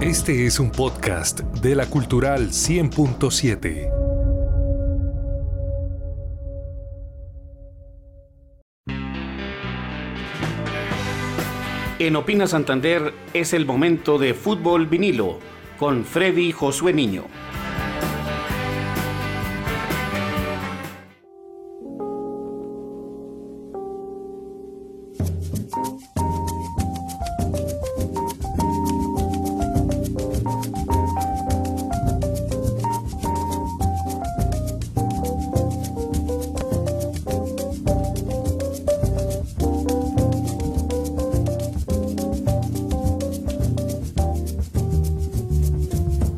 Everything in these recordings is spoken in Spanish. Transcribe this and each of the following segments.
Este es un podcast de la Cultural 100.7. En Opina Santander es el momento de fútbol vinilo con Freddy Josué Niño.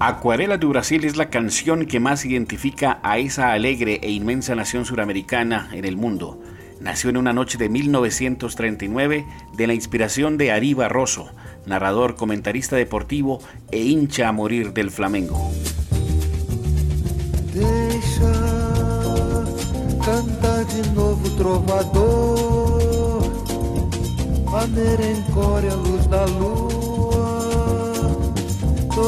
Acuarela de Brasil es la canción que más identifica a esa alegre e inmensa nación suramericana en el mundo. Nació en una noche de 1939 de la inspiración de Ari Barroso, narrador, comentarista deportivo e hincha a morir del Flamengo. De trovador, a luz luz.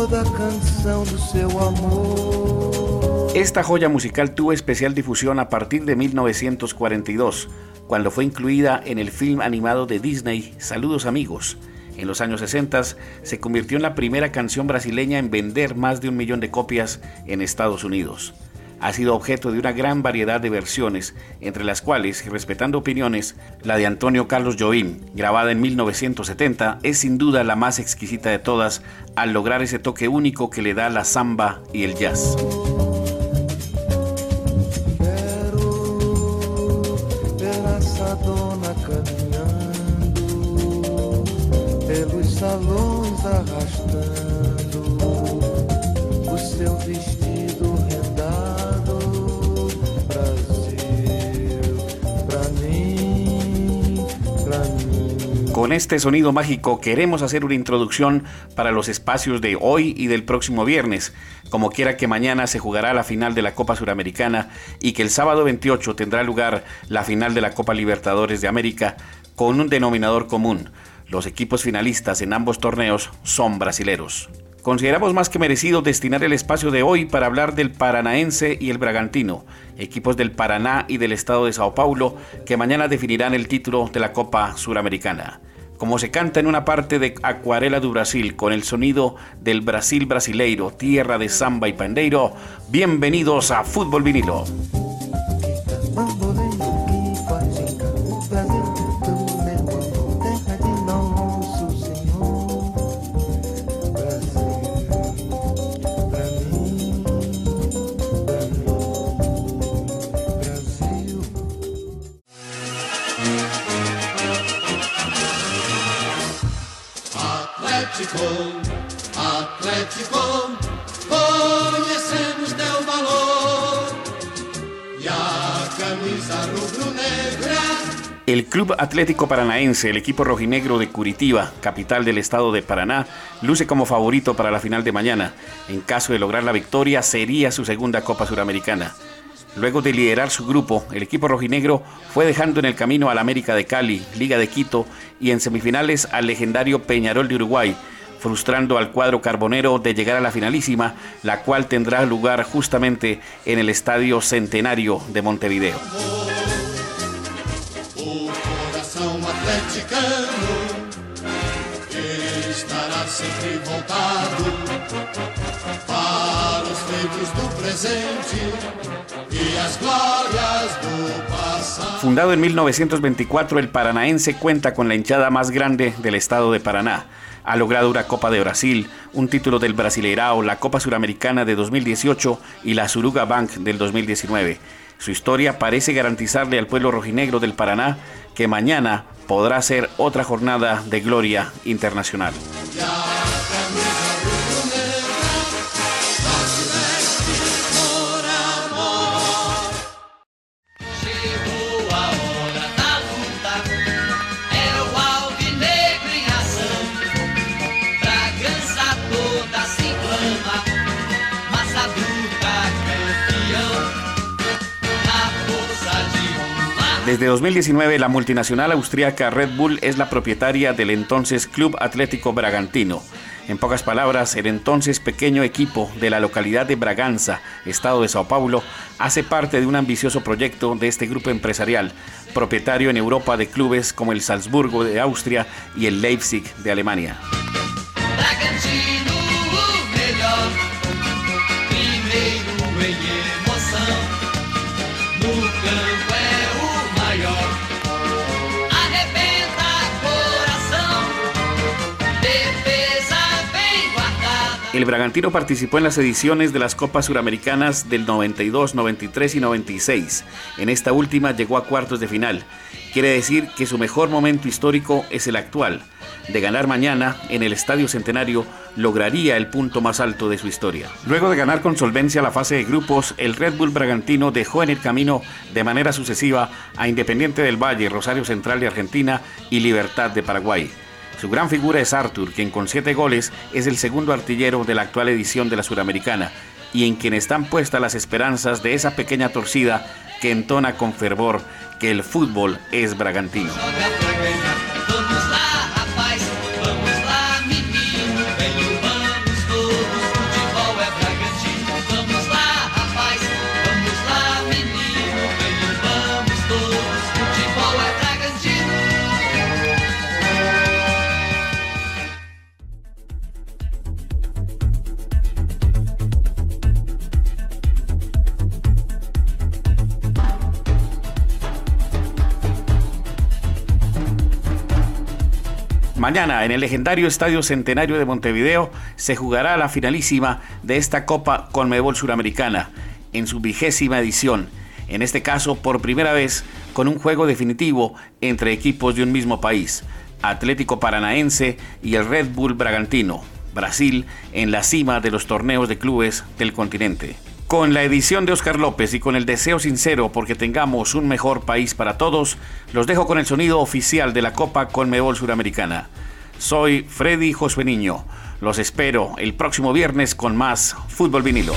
Toda canción de seu amor. Esta joya musical tuvo especial difusión a partir de 1942, cuando fue incluida en el film animado de Disney Saludos amigos. En los años 60 se convirtió en la primera canción brasileña en vender más de un millón de copias en Estados Unidos ha sido objeto de una gran variedad de versiones, entre las cuales, respetando opiniones, la de Antonio Carlos Joim, grabada en 1970, es sin duda la más exquisita de todas al lograr ese toque único que le da la samba y el jazz. Con este sonido mágico queremos hacer una introducción para los espacios de hoy y del próximo viernes, como quiera que mañana se jugará la final de la Copa Suramericana y que el sábado 28 tendrá lugar la final de la Copa Libertadores de América con un denominador común. Los equipos finalistas en ambos torneos son brasileros. Consideramos más que merecido destinar el espacio de hoy para hablar del Paranaense y el Bragantino, equipos del Paraná y del estado de Sao Paulo, que mañana definirán el título de la Copa Suramericana. Como se canta en una parte de Acuarela do Brasil con el sonido del Brasil brasileiro, tierra de samba y pandeiro, bienvenidos a Fútbol Vinilo. El Club Atlético Paranaense, el equipo rojinegro de Curitiba, capital del estado de Paraná, luce como favorito para la final de mañana. En caso de lograr la victoria, sería su segunda Copa Suramericana. Luego de liderar su grupo, el equipo rojinegro fue dejando en el camino al América de Cali, Liga de Quito y en semifinales al legendario Peñarol de Uruguay, frustrando al cuadro carbonero de llegar a la finalísima, la cual tendrá lugar justamente en el Estadio Centenario de Montevideo. Fundado en 1924, el Paranaense cuenta con la hinchada más grande del estado de Paraná ha logrado una Copa de Brasil, un título del Brasileirao, la Copa Suramericana de 2018 y la Suruga Bank del 2019. Su historia parece garantizarle al pueblo rojinegro del Paraná que mañana podrá ser otra jornada de gloria internacional. Desde 2019, la multinacional austríaca Red Bull es la propietaria del entonces Club Atlético Bragantino. En pocas palabras, el entonces pequeño equipo de la localidad de Braganza, estado de Sao Paulo, hace parte de un ambicioso proyecto de este grupo empresarial, propietario en Europa de clubes como el Salzburgo de Austria y el Leipzig de Alemania. El Bragantino participó en las ediciones de las Copas Suramericanas del 92, 93 y 96. En esta última llegó a cuartos de final. Quiere decir que su mejor momento histórico es el actual. De ganar mañana en el Estadio Centenario, lograría el punto más alto de su historia. Luego de ganar con solvencia la fase de grupos, el Red Bull Bragantino dejó en el camino de manera sucesiva a Independiente del Valle, Rosario Central de Argentina y Libertad de Paraguay. Su gran figura es Arthur, quien con siete goles es el segundo artillero de la actual edición de la Suramericana y en quien están puestas las esperanzas de esa pequeña torcida que entona con fervor que el fútbol es bragantino. Mañana en el legendario Estadio Centenario de Montevideo se jugará la finalísima de esta Copa Conmebol Suramericana en su vigésima edición. En este caso, por primera vez, con un juego definitivo entre equipos de un mismo país, Atlético Paranaense y el Red Bull Bragantino, Brasil en la cima de los torneos de clubes del continente. Con la edición de Oscar López y con el deseo sincero porque tengamos un mejor país para todos, los dejo con el sonido oficial de la Copa Conmebol Suramericana. Soy Freddy Josué Niño. Los espero el próximo viernes con más Fútbol Vinilo.